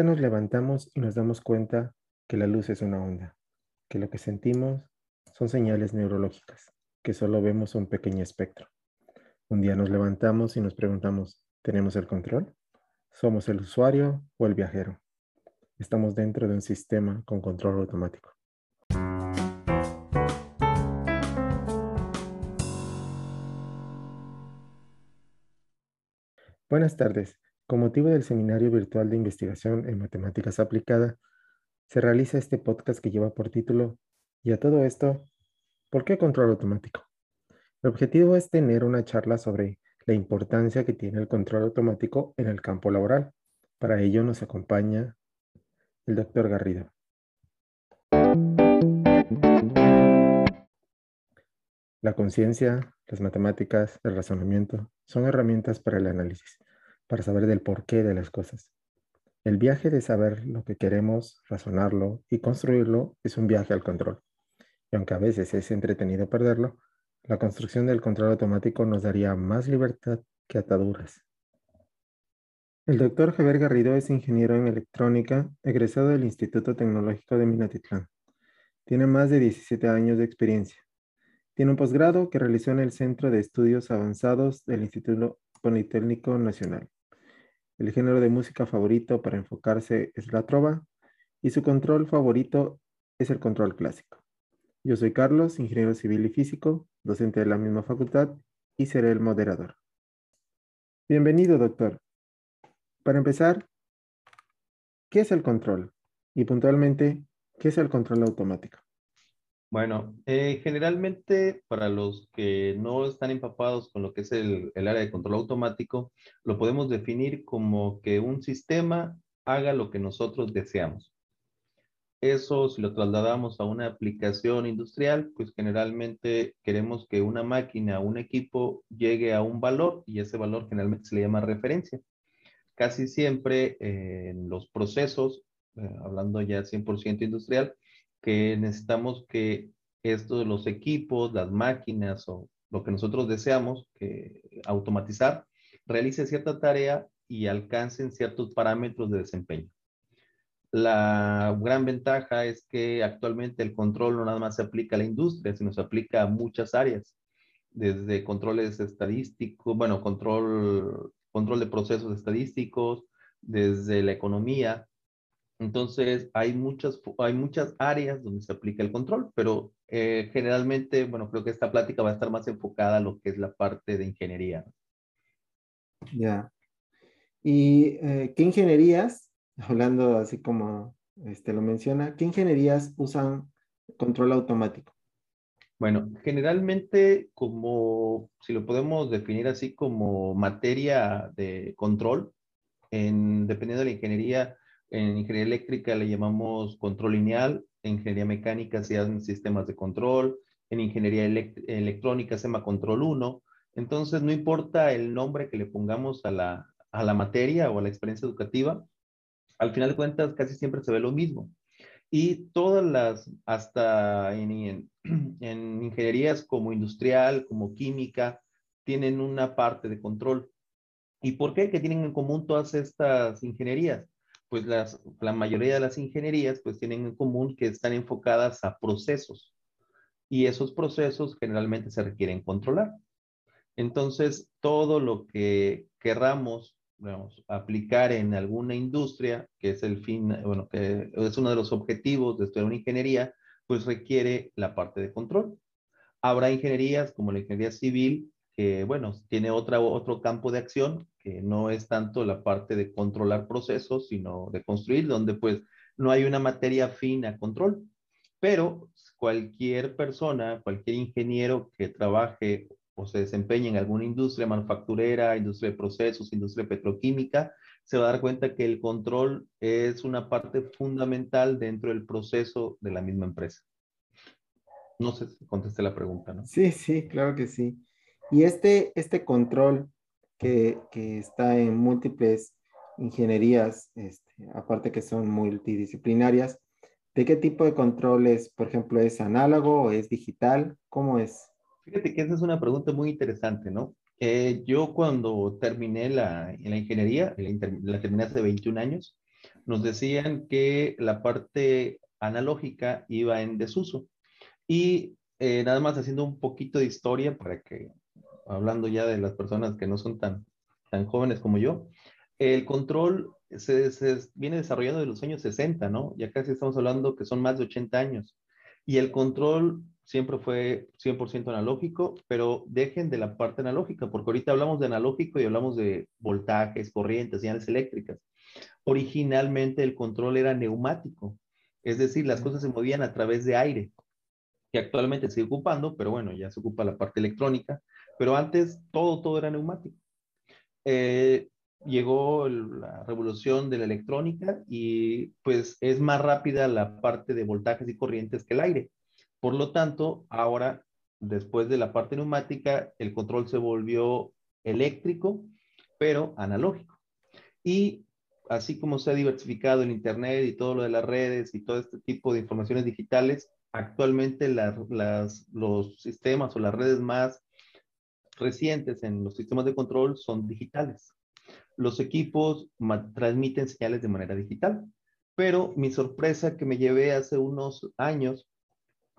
día nos levantamos y nos damos cuenta que la luz es una onda, que lo que sentimos son señales neurológicas, que solo vemos un pequeño espectro. Un día nos levantamos y nos preguntamos, ¿tenemos el control? ¿Somos el usuario o el viajero? Estamos dentro de un sistema con control automático. Buenas tardes. Con motivo del Seminario Virtual de Investigación en Matemáticas Aplicada, se realiza este podcast que lleva por título Y a todo esto, ¿por qué control automático? El objetivo es tener una charla sobre la importancia que tiene el control automático en el campo laboral. Para ello nos acompaña el doctor Garrido. La conciencia, las matemáticas, el razonamiento son herramientas para el análisis, para saber del porqué de las cosas. El viaje de saber lo que queremos, razonarlo y construirlo es un viaje al control. Y aunque a veces es entretenido perderlo, la construcción del control automático nos daría más libertad que ataduras. El doctor Javier Garrido es ingeniero en electrónica, egresado del Instituto Tecnológico de Minatitlán. Tiene más de 17 años de experiencia. Tiene un posgrado que realizó en el Centro de Estudios Avanzados del Instituto Politécnico Nacional. El género de música favorito para enfocarse es la trova y su control favorito es el control clásico. Yo soy Carlos, ingeniero civil y físico, docente de la misma facultad y seré el moderador. Bienvenido, doctor. Para empezar, ¿qué es el control? Y puntualmente, ¿qué es el control automático? Bueno, eh, generalmente para los que no están empapados con lo que es el, área de control automático, lo podemos definir como que un sistema haga lo que nosotros deseamos. Eso, si lo trasladamos a una aplicación industrial, pues generalmente queremos que una máquina, un equipo llegue a un valor y ese valor generalmente se le llama referencia. Casi siempre en los procesos, eh, hablando ya 100% industrial, que necesitamos que estos, los equipos, las máquinas o lo que nosotros deseamos que automatizar, realice cierta tarea y alcancen ciertos parámetros de desempeño. La gran ventaja es que actualmente el control no nada más se aplica a la industria, sino se aplica a muchas áreas, desde controles estadísticos, bueno, control, control de procesos estadísticos, desde la economía, entonces, hay muchas, hay muchas áreas donde se aplica el control, pero eh, generalmente, bueno, creo que esta plática va a estar más enfocada a lo que es la parte de ingeniería. Ya. ¿Y eh, qué ingenierías, hablando así como este lo menciona, qué ingenierías usan control automático? Bueno, generalmente como, si lo podemos definir así como materia de control, en, dependiendo de la ingeniería, en ingeniería eléctrica le llamamos control lineal, en ingeniería mecánica se hacen sistemas de control, en ingeniería electrónica se llama control 1. Entonces, no importa el nombre que le pongamos a la, a la materia o a la experiencia educativa, al final de cuentas casi siempre se ve lo mismo. Y todas las, hasta en, en, en ingenierías como industrial, como química, tienen una parte de control. ¿Y por qué? ¿Qué tienen en común todas estas ingenierías? Pues las, la mayoría de las ingenierías pues tienen en común que están enfocadas a procesos y esos procesos generalmente se requieren controlar. Entonces, todo lo que querramos aplicar en alguna industria, que es el fin, bueno, que es uno de los objetivos de estudiar una ingeniería, pues requiere la parte de control. Habrá ingenierías como la ingeniería civil, que, bueno, tiene otra, otro campo de acción, que no es tanto la parte de controlar procesos, sino de construir, donde pues no hay una materia fina a control. Pero cualquier persona, cualquier ingeniero que trabaje o se desempeñe en alguna industria manufacturera, industria de procesos, industria petroquímica, se va a dar cuenta que el control es una parte fundamental dentro del proceso de la misma empresa. No sé si contesté la pregunta, ¿no? Sí, sí, claro que sí. Y este, este control que, está en múltiples ingenierías, este, aparte que son multidisciplinarias, ¿de qué tipo de controles, por ejemplo, es análogo o es digital? ¿Cómo es? Fíjate que esa es una pregunta muy interesante, ¿no? Eh, yo cuando terminé la, la ingeniería, la, terminé hace 21 años, nos decían que la parte analógica iba en desuso. Y eh, nada más haciendo un poquito de historia para que, hablando ya de las personas que no son tan, tan jóvenes como yo, el control se, se, viene desarrollando de los años 60, ¿no? Ya casi estamos hablando que son más de 80 años. Y el control siempre fue 100% analógico, pero dejen de la parte analógica, porque ahorita hablamos de analógico y hablamos de voltajes, corrientes, señales eléctricas. Originalmente el control era neumático, es decir, las cosas se movían a través de aire, que actualmente sigue ocupando, pero bueno, ya se ocupa la parte electrónica, pero antes todo, todo era neumático. Eh, llegó la revolución de la electrónica y pues es más rápida la parte de voltajes y corrientes que el aire. Por lo tanto, ahora, después de la parte neumática, el control se volvió eléctrico, pero analógico. Y así como se ha diversificado el Internet y todo lo de las redes y todo este tipo de informaciones digitales, actualmente los sistemas o las redes más recientes en los sistemas de control son digitales los equipos transmiten señales de manera digital. Pero mi sorpresa que me llevé hace unos años,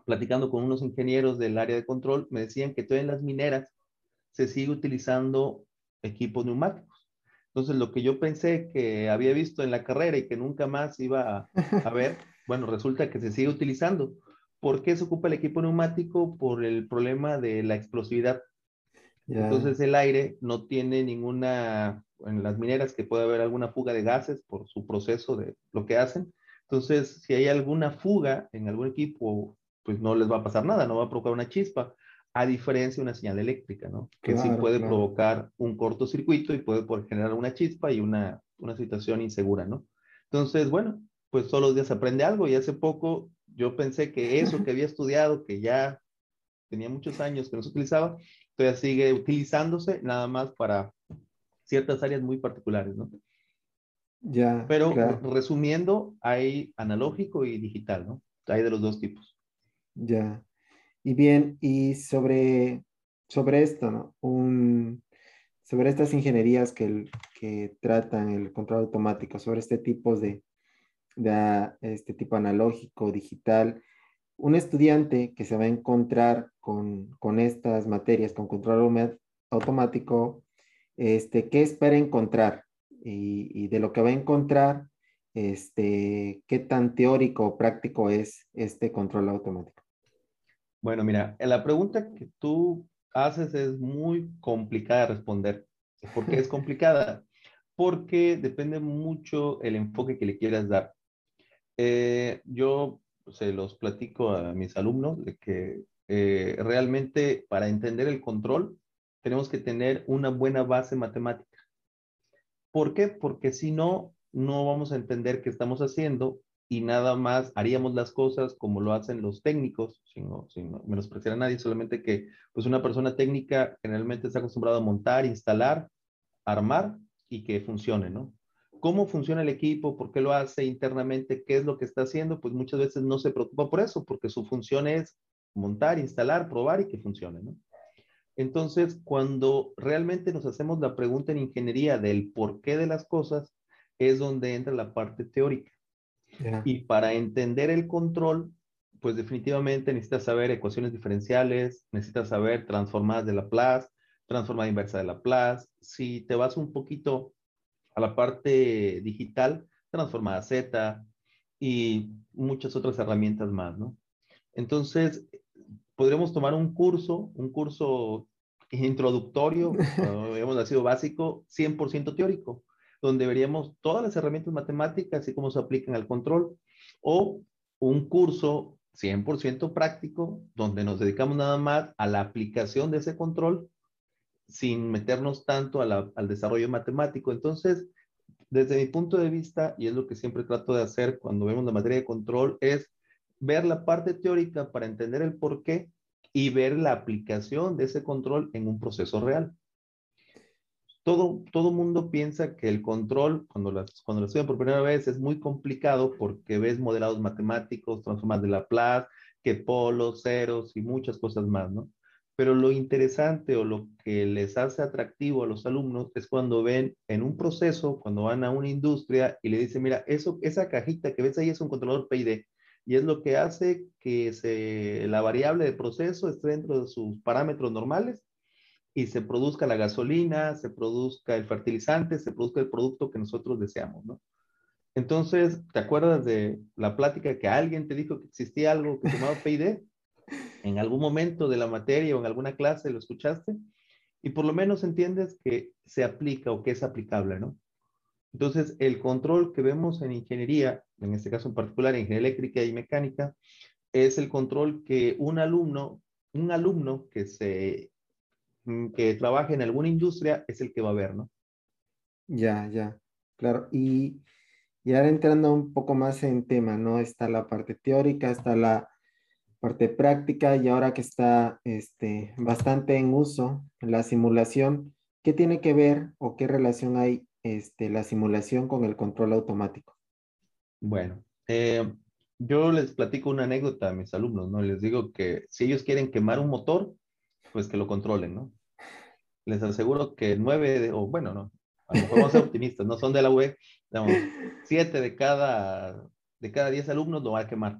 platicando con unos ingenieros del área de control, me decían que todavía en las mineras se sigue utilizando equipos neumáticos. Entonces, lo que yo pensé que había visto en la carrera y que nunca más iba a, ver, bueno, resulta que se sigue utilizando. ¿Por qué se ocupa el equipo neumático? Por el problema de la explosividad. Entonces el aire no tiene ninguna en las mineras que puede haber alguna fuga de gases por su proceso de lo que hacen. Entonces, si hay alguna fuga en algún equipo, pues no les va a pasar nada, no va a provocar una chispa, a diferencia de una señal eléctrica, ¿no? Que sí puede provocar un cortocircuito y puede generar una chispa y una, una situación insegura, ¿no? Entonces, bueno, pues todos los días aprende algo y hace poco yo pensé que eso que había estudiado, que ya tenía muchos años que no se utilizaba, todavía sigue utilizándose nada más para ciertas áreas muy particulares, ¿no? Ya. Pero resumiendo, hay analógico y digital, ¿no? Hay de los dos tipos. Ya. Y bien, y sobre, sobre esto, ¿no? Un, sobre estas ingenierías que, que tratan el control automático, sobre este tipo de, de este tipo analógico, digital, un estudiante que se va a encontrar con, con estas materias, con control automático, este, qué espera encontrar y, de lo que va a encontrar, este, qué tan teórico o práctico es este control automático. Bueno, mira, la pregunta que tú haces es muy complicada de responder. ¿Por qué es complicada? Porque depende mucho el enfoque que le quieras dar. Eh, yo se los platico a mis alumnos de que eh, realmente para entender el control tenemos que tener una buena base matemática. ¿Por qué? Porque si no, no vamos a entender qué estamos haciendo y nada más haríamos las cosas como lo hacen los técnicos, sin, sin menospreciar a nadie, solamente que pues una persona técnica generalmente está acostumbrada a montar, instalar, armar y que funcione, ¿no? ¿Cómo funciona el equipo? ¿Por qué lo hace internamente? ¿Qué es lo que está haciendo? Pues muchas veces no se preocupa por eso, porque su función es montar, instalar, probar y que funcione, ¿no? Entonces, cuando realmente nos hacemos la pregunta en ingeniería del porqué de las cosas, es donde entra la parte teórica. Y para entender el control, pues definitivamente necesitas saber ecuaciones diferenciales, necesitas saber transformadas de Laplace, transformada inversa de Laplace. Si te vas un poquito a la parte digital, transformada Z y muchas otras herramientas más, ¿no? Entonces, podríamos tomar un curso, un curso introductorio, hemos sido básico, 100% teórico, donde veríamos todas las herramientas matemáticas y cómo se aplican al control, o un curso 100% práctico, donde nos dedicamos nada más a la aplicación de ese control sin meternos tanto al desarrollo matemático. Entonces, desde mi punto de vista, y es lo que siempre trato de hacer cuando vemos la materia de control, es ver la parte teórica para entender el por qué y ver la aplicación de ese control en un proceso real. Todo, todo mundo piensa que el control, cuando, las, cuando lo estudian por primera vez, es muy complicado porque ves modelados matemáticos, transformas de Laplace, que polos, ceros y muchas cosas más, ¿no? Pero lo interesante o lo que les hace atractivo a los alumnos es cuando ven en un proceso, cuando van a una industria y le dicen, mira, eso, esa cajita que ves ahí es un controlador PID y es lo que hace que se, la variable de proceso esté dentro de sus parámetros normales y se produzca la gasolina, se produzca el fertilizante, se produzca el producto que nosotros deseamos, ¿no? Entonces, ¿te acuerdas de la plática que alguien te dijo que existía algo que se llamaba PID? En algún momento de la materia o en alguna clase lo escuchaste y por lo menos entiendes que se aplica o que es aplicable, ¿no? Entonces, el control que vemos en ingeniería, en este caso en particular en ingeniería eléctrica y mecánica, es el control que un alumno, un alumno que se mm, que trabaje en alguna industria es el que va a ver, ¿no? Ya, ya, claro. Y, y ahora entrando un poco más en tema, ¿no? Está la parte teórica, está la parte práctica y ahora que está este, bastante en uso la simulación, ¿qué tiene que ver o qué relación hay este, la simulación con el control automático? Bueno, eh, yo les platico una anécdota a mis alumnos, ¿no? Les digo que si ellos quieren quemar un motor, pues que lo controlen, ¿no? Les aseguro que nueve, o bueno, no, a lo mejor vamos a ser optimistas, no son de la UE, digamos, siete de cada, de cada diez alumnos lo va a quemar.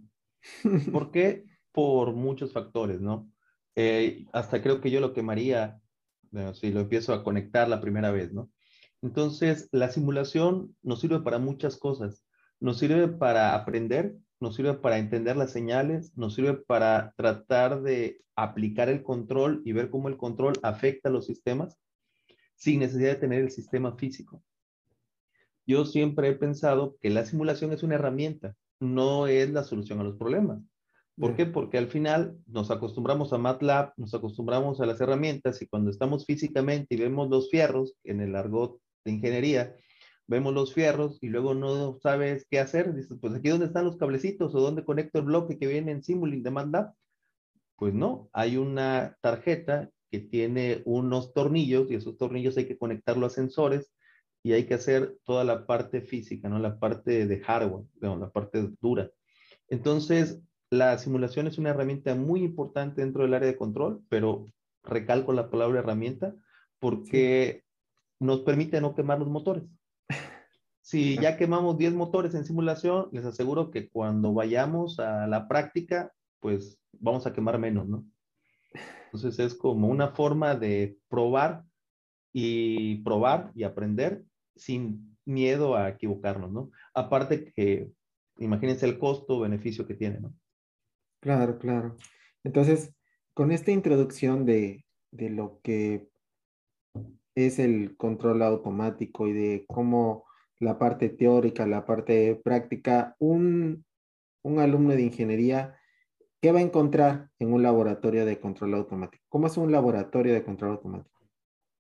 ¿Por qué? Por muchos factores, ¿no? Eh, hasta creo que yo lo quemaría si lo empiezo a conectar la primera vez, ¿no? Entonces, la simulación nos sirve para muchas cosas. Nos sirve para aprender, nos sirve para entender las señales, nos sirve para tratar de aplicar el control y ver cómo el control afecta a los sistemas sin necesidad de tener el sistema físico. Yo siempre he pensado que la simulación es una herramienta, no es la solución a los problemas. ¿Por qué? Porque al final nos acostumbramos a MATLAB, nos acostumbramos a las herramientas y cuando estamos físicamente y vemos los fierros en el argot de ingeniería, vemos los fierros y luego no sabes qué hacer. Dices, pues aquí dónde están los cablecitos o dónde conecto el bloque que viene en Simulink de MATLAB. Pues no, hay una tarjeta que tiene unos tornillos y esos tornillos hay que conectarlo a sensores y hay que hacer toda la parte física, ¿no? La parte de hardware, la parte dura. Entonces, la simulación es una herramienta muy importante dentro del área de control, pero recalco la palabra herramienta porque nos permite no quemar los motores. Si ya quemamos 10 motores en simulación, les aseguro que cuando vayamos a la práctica, pues vamos a quemar menos, ¿no? Entonces es como una forma de probar y probar y aprender sin miedo a equivocarnos, ¿no? Aparte que, imagínense el costo-beneficio que tiene, ¿no? Claro, claro. Entonces, con esta introducción de, de lo que es el control automático y de cómo la parte teórica, la parte práctica, un, un alumno de ingeniería, ¿qué va a encontrar en un laboratorio de control automático? ¿Cómo es un laboratorio de control automático?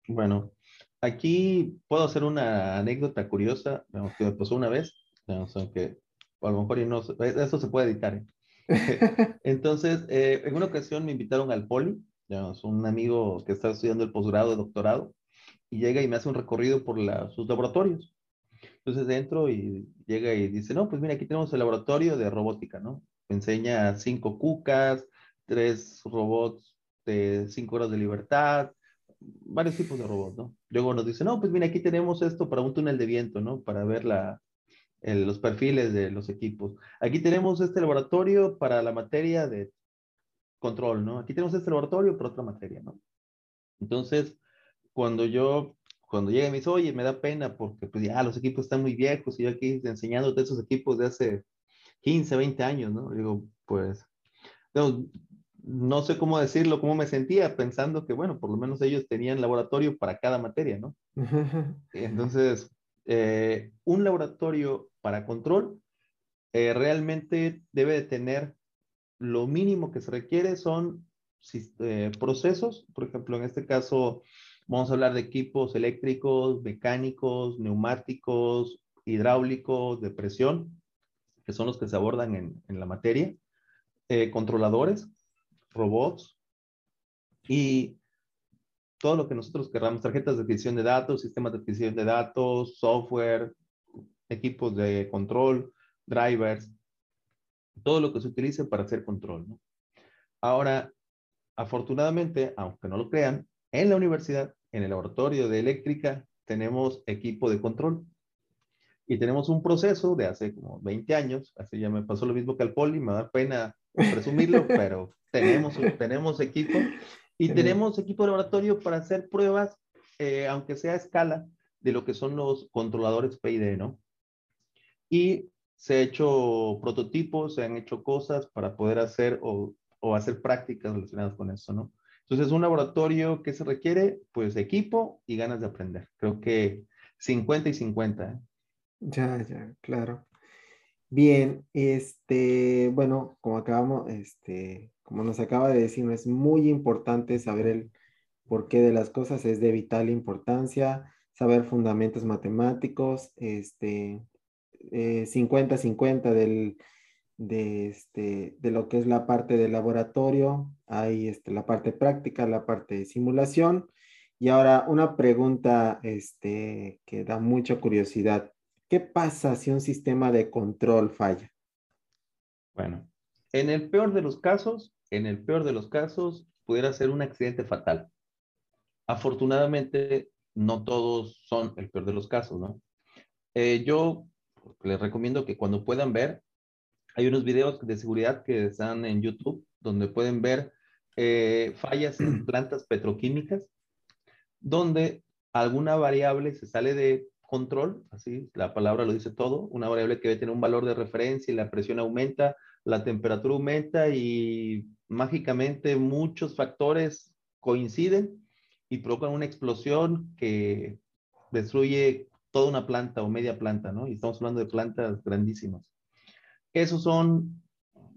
Bueno, aquí puedo hacer una anécdota curiosa que me pasó una vez, aunque a lo mejor no, eso se puede editar. ¿eh? Entonces, eh, en una ocasión me invitaron al poli, un amigo que está estudiando el posgrado de doctorado, y llega y me hace un recorrido por sus laboratorios. Entonces entro y llega y dice, no, pues mira, aquí tenemos el laboratorio de robótica, ¿no? Me enseña cinco cucas, tres robots de cinco horas de libertad, varios tipos de robots, ¿no? Luego nos dice, no, pues mira, aquí tenemos esto para un túnel de viento, ¿no? Para ver la, los perfiles de los equipos. Aquí tenemos este laboratorio para la materia de control, ¿no? Aquí tenemos este laboratorio para otra materia, ¿no? Entonces, cuando yo, cuando llega y me dice, oye, me da pena porque pues ya los equipos están muy viejos y yo aquí enseñándote esos equipos de hace 15, 20 años, ¿no? Digo, pues, no, no sé cómo decirlo, cómo me sentía pensando que, bueno, por lo menos ellos tenían laboratorio para cada materia, ¿no? Entonces, eh, un laboratorio para control eh, realmente debe de tener lo mínimo que se requiere son eh, procesos, por ejemplo, en este caso, Vamos a hablar de equipos eléctricos, mecánicos, neumáticos, hidráulicos, de presión, que son los que se abordan en, la materia, eh, controladores, robots y todo lo que nosotros queramos, tarjetas de adquisición de datos, sistemas de adquisición de datos, software, equipos de control, drivers, todo lo que se utilice para hacer control. Ahora, Afortunadamente, aunque no lo crean, en la universidad, en el laboratorio de eléctrica, tenemos equipo de control. Y tenemos un proceso de hace como 20 años, así ya me pasó lo mismo que al poli, me da pena presumirlo, pero tenemos, tenemos equipo y tenemos equipo de laboratorio para hacer pruebas, eh, aunque sea a escala, de lo que son los controladores PID, ¿no? Y se han hecho prototipos, se han hecho cosas para poder hacer o, o hacer prácticas relacionadas con eso, ¿no? Entonces, un laboratorio que se requiere, pues equipo y ganas de aprender. Creo que 50 y 50. ¿eh? Ya, ya, claro. Bien, este, bueno, como acabamos, este, como nos acaba de decir, es muy importante saber el porqué de las cosas, es de vital importancia, saber fundamentos matemáticos, este, 50-50 eh, del, de, este, de lo que es la parte del laboratorio, hay este, la parte práctica, la parte de simulación. Y ahora una pregunta este, que da mucha curiosidad. ¿Qué pasa si un sistema de control falla? Bueno, en el peor de los casos, en el peor de los casos, pudiera ser un accidente fatal. Afortunadamente, no todos son el peor de los casos, ¿no? Eh, yo les recomiendo que cuando puedan ver, hay unos videos de seguridad que están en YouTube donde pueden ver eh, fallas en plantas petroquímicas, donde alguna variable se sale de control, así la palabra lo dice todo, una variable que debe tener un valor de referencia y la presión aumenta, la temperatura aumenta y mágicamente muchos factores coinciden y provocan una explosión que destruye toda una planta o media planta, ¿no? Y estamos hablando de plantas grandísimas. Esos son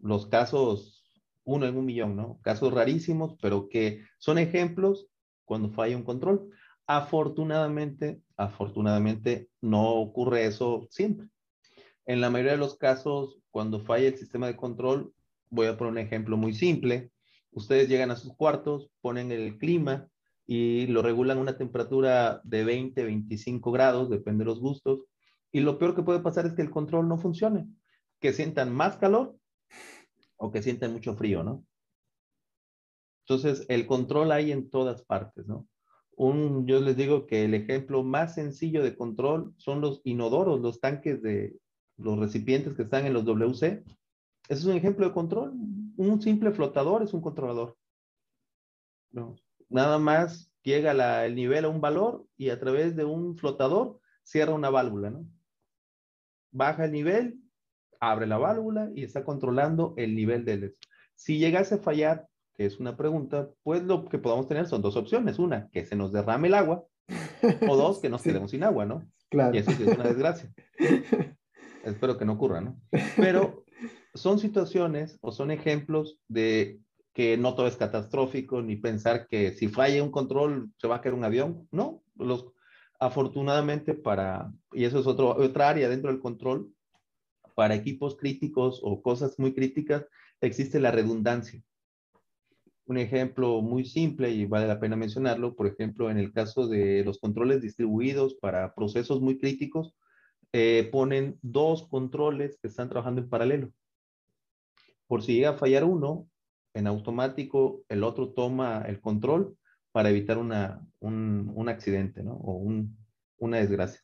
los casos, uno en un millón, ¿no? Casos rarísimos, pero que son ejemplos cuando falla un control. Afortunadamente, afortunadamente no ocurre eso siempre. En la mayoría de los casos, cuando falla el sistema de control, voy a poner un ejemplo muy simple. Ustedes llegan a sus cuartos, ponen el clima y lo regulan a una temperatura de 20, 25 grados, depende de los gustos. Y lo peor que puede pasar es que el control no funcione que sientan más calor o que sientan mucho frío, ¿no? Entonces, el control hay en todas partes, ¿no? Un, yo les digo que el ejemplo más sencillo de control son los inodoros, los tanques de los recipientes que están en los WC. Ese es un ejemplo de control. Un simple flotador es un controlador. No. Nada más llega el nivel a un valor y a través de un flotador cierra una válvula, ¿no? Baja el nivel abre la válvula y está controlando el nivel del... Si llegase a fallar, que es una pregunta, pues lo que podamos tener son dos opciones. Una, que se nos derrame el agua, o dos, que nos quedemos sin agua, ¿no? Claro. Y eso sí es una desgracia. Espero que no ocurra, ¿no? Pero son situaciones o son ejemplos de que no todo es catastrófico, ni pensar que si falla un control se va a caer un avión. No, los, afortunadamente para, y eso es otro, otra área dentro del control, para equipos críticos o cosas muy críticas existe la redundancia. Un ejemplo muy simple y vale la pena mencionarlo, por ejemplo, en el caso de los controles distribuidos para procesos muy críticos, eh, ponen dos controles que están trabajando en paralelo. Por si llega a fallar uno, en automático el otro toma el control para evitar un, accidente ¿no? o una desgracia.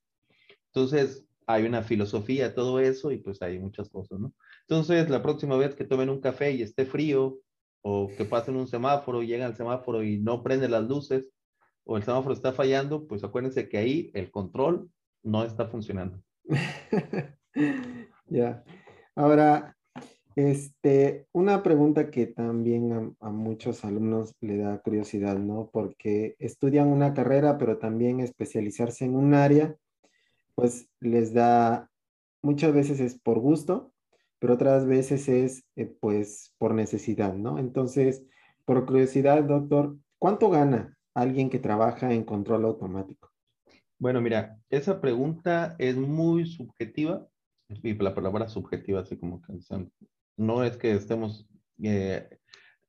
Entonces, hay una filosofía, todo eso, y pues hay muchas cosas, ¿no? Entonces, la próxima vez que tomen un café y esté frío, o que pasen un semáforo llegan al semáforo y no prende las luces, o el semáforo está fallando, pues acuérdense que ahí el control no está funcionando. ya. Ahora, este, una pregunta que también a, muchos alumnos le da curiosidad, ¿no? Porque estudian una carrera, pero también especializarse en un área pues les da, muchas veces es por gusto, pero otras veces es eh, pues por necesidad, ¿no? Entonces, por curiosidad, doctor, ¿cuánto gana alguien que trabaja en control automático? Bueno, mira, esa pregunta es muy subjetiva, y la palabra subjetiva, así como que no es que estemos eh,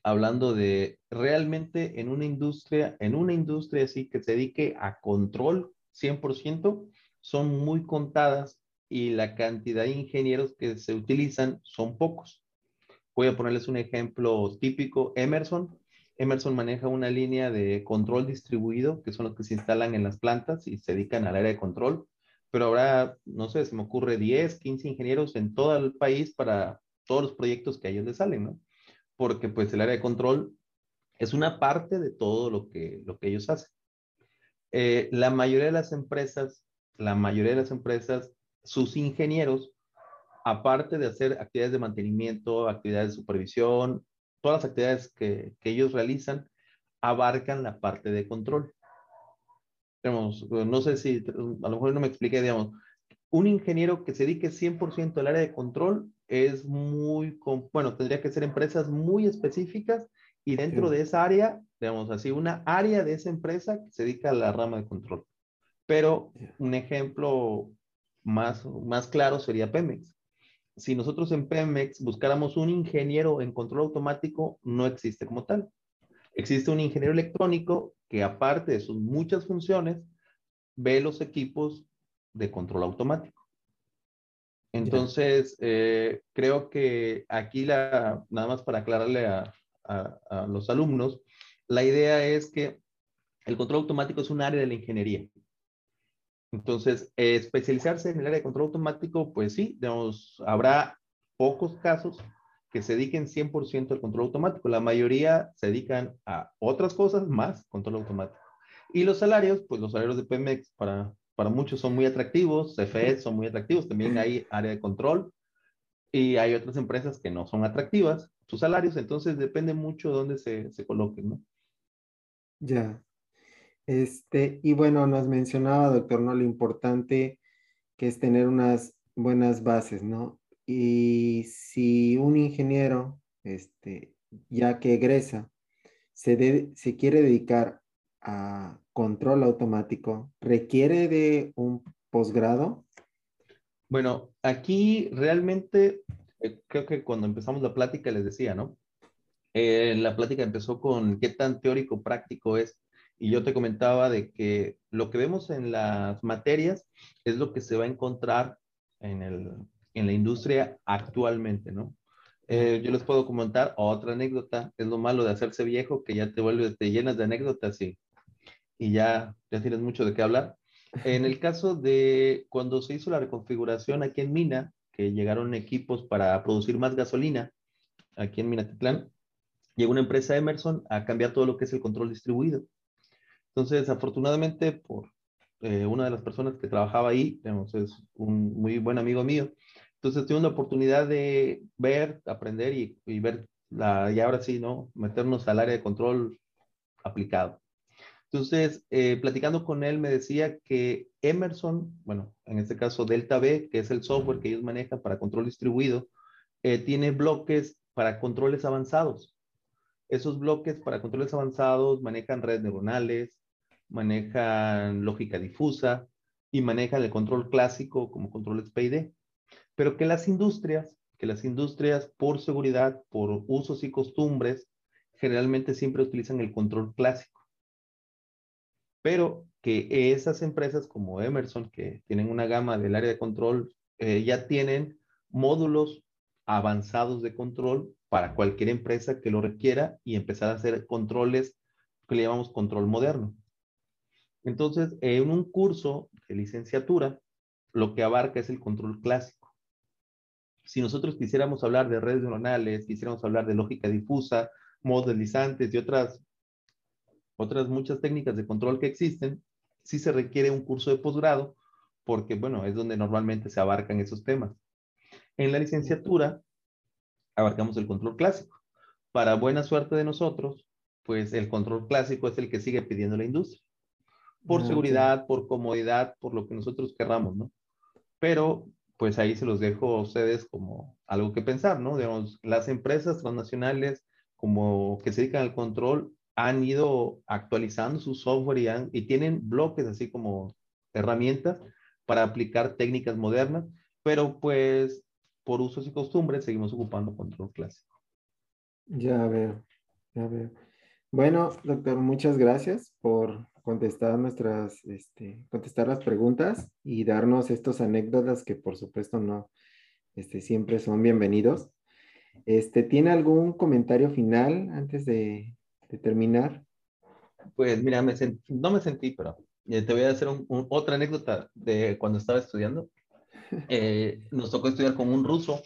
hablando de realmente en una industria, en una industria así que se dedique a control 100%, son muy contadas y la cantidad de ingenieros que se utilizan son pocos. Voy a ponerles un ejemplo típico. Emerson Emerson maneja una línea de control distribuido, que son los que se instalan en las plantas y se dedican al área de control. Pero ahora, no sé, se me ocurre 10, 15 ingenieros en todo el país para todos los proyectos que a ellos les salen, ¿no? Porque pues el área de control es una parte de todo lo que, lo que ellos hacen. Eh, la mayoría de las empresas, la mayoría de las empresas, sus ingenieros, aparte de hacer actividades de mantenimiento, actividades de supervisión, todas las actividades que, ellos realizan, abarcan la parte de control. no sé si, a lo mejor no me expliqué, digamos, un ingeniero que se dedique 100% al área de control es muy, bueno, tendría que ser empresas muy específicas y dentro de esa área, digamos así, una área de esa empresa que se dedica a la rama de control. Pero un ejemplo más, más claro sería Pemex. Si nosotros en Pemex buscáramos un ingeniero en control automático, no existe como tal. Existe un ingeniero electrónico que aparte de sus muchas funciones, ve los equipos de control automático. Entonces, eh, creo que aquí, la, nada más para aclararle a, los alumnos, la idea es que el control automático es un área de la ingeniería. Entonces, especializarse en el área de control automático, pues sí, digamos, habrá pocos casos que se dediquen 100% al control automático. La mayoría se dedican a otras cosas más control automático. Y los salarios, pues los salarios de Pemex para, para muchos son muy atractivos, CFE son muy atractivos, también hay área de control y hay otras empresas que no son atractivas, sus salarios, entonces depende mucho de dónde se, se coloquen, ¿no? Ya. Este, y bueno, nos mencionaba, doctor, ¿no? Lo importante que es tener unas buenas bases, ¿no? Y si un ingeniero, este, ya que egresa, se, se quiere dedicar a control automático, ¿requiere de un posgrado? Bueno, aquí realmente eh, creo que cuando empezamos la plática les decía, ¿no? Eh, la plática empezó con qué tan teórico práctico es. Y yo te comentaba de que lo que vemos en las materias es lo que se va a encontrar en, el, en la industria actualmente, ¿no? Eh, yo les puedo comentar otra anécdota. Es lo malo de hacerse viejo, que ya te vuelves, te llenas de anécdotas y, y ya, ya tienes mucho de qué hablar. En el caso de cuando se hizo la reconfiguración aquí en Mina, llegaron equipos para producir más gasolina aquí en Minatitlán, llegó una empresa Emerson a cambiar todo lo que es el control distribuido. Entonces, afortunadamente, por eh, una de las personas que trabajaba ahí, es un muy buen amigo mío, entonces tuve la oportunidad de ver, aprender y, y ver, la, y ahora sí, ¿no? Meternos al área de control aplicado. Entonces, eh, platicando con él, me decía que Emerson, bueno, en este caso Delta B, que es el software que ellos manejan para control distribuido, eh, tiene bloques para controles avanzados. Esos bloques para controles avanzados manejan redes neuronales, manejan lógica difusa y manejan el control clásico como controles PID. Pero que las industrias, que las industrias por seguridad, por usos y costumbres, generalmente siempre utilizan el control clásico pero que esas empresas como Emerson, que tienen una gama del área de control, eh, ya tienen módulos avanzados de control para cualquier empresa que lo requiera y empezar a hacer controles que le llamamos control moderno. Entonces, en un curso de licenciatura, lo que abarca es el control clásico. Si nosotros quisiéramos hablar de redes neuronales, quisiéramos hablar de lógica difusa, modelizantes y otras otras muchas técnicas de control que existen, sí se requiere un curso de posgrado porque, bueno, es donde normalmente se abarcan esos temas. En la licenciatura abarcamos el control clásico. Para buena suerte de nosotros, pues el control clásico es el que sigue pidiendo la industria. Por ah, seguridad, por comodidad, por lo que nosotros querramos, ¿no? Pero, pues ahí se los dejo a ustedes como algo que pensar, ¿no? Digamos, las empresas transnacionales como que se dedican al control han ido actualizando su software y, tienen bloques así como herramientas para aplicar técnicas modernas, pero pues por usos y costumbres seguimos ocupando control clásico. Ya veo, ya veo. Bueno, doctor, muchas gracias por contestar nuestras, este, contestar las preguntas y darnos estos anécdotas que por supuesto no, este, siempre son bienvenidos. Este, ¿tiene algún comentario final antes de terminar? Pues mira, no me sentí, pero eh, te voy a hacer otra anécdota de cuando estaba estudiando. Eh, nos tocó estudiar con un ruso.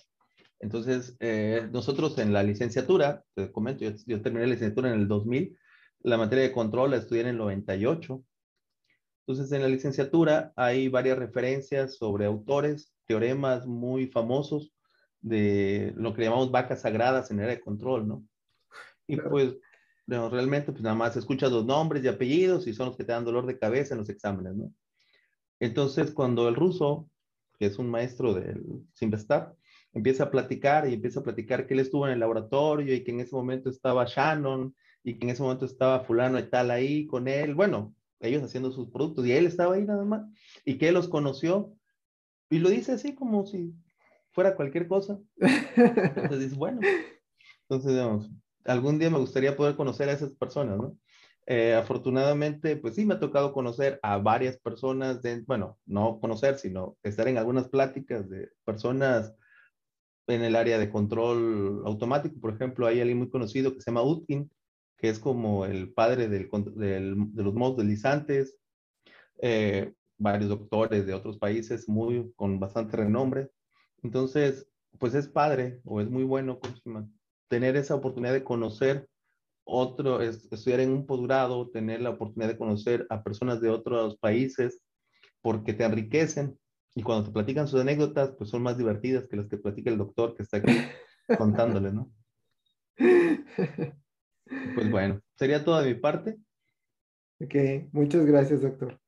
Entonces, eh, nosotros en la licenciatura, te comento, yo, terminé la licenciatura en el 2000, la materia de control la estudié en el 98. Entonces, en la licenciatura hay varias referencias sobre autores, teoremas muy famosos de lo que llamamos vacas sagradas en área de control, ¿no? Y pues realmente pues nada más escuchas los nombres y apellidos y son los que te dan dolor de cabeza en los exámenes, ¿no? Entonces, cuando el ruso, que es un maestro del Simvestar, empieza a platicar y empieza a platicar que él estuvo en el laboratorio y que en ese momento estaba Shannon y que en ese momento estaba fulano y tal ahí con él, bueno, ellos haciendo sus productos y él estaba ahí nada más y que él los conoció y lo dice así como si fuera cualquier cosa. Entonces dice, bueno, entonces digamos, algún día me gustaría poder conocer a esas personas, ¿no? Eh, afortunadamente, pues sí, me ha tocado conocer a varias personas, de, bueno, no conocer, sino estar en algunas pláticas de personas en el área de control automático. Por ejemplo, hay alguien muy conocido que se llama Utkin, que es como el padre de los modos deslizantes. Eh, varios doctores de otros países muy, con bastante renombre. Entonces, pues es padre o es muy bueno tener esa oportunidad de conocer otro, estudiar en un posgrado, tener la oportunidad de conocer a personas de otros países, porque te enriquecen y cuando te platican sus anécdotas, pues son más divertidas que las que platica el doctor que está aquí contándole, ¿no? Pues bueno, sería toda mi parte. Ok, muchas gracias, doctor.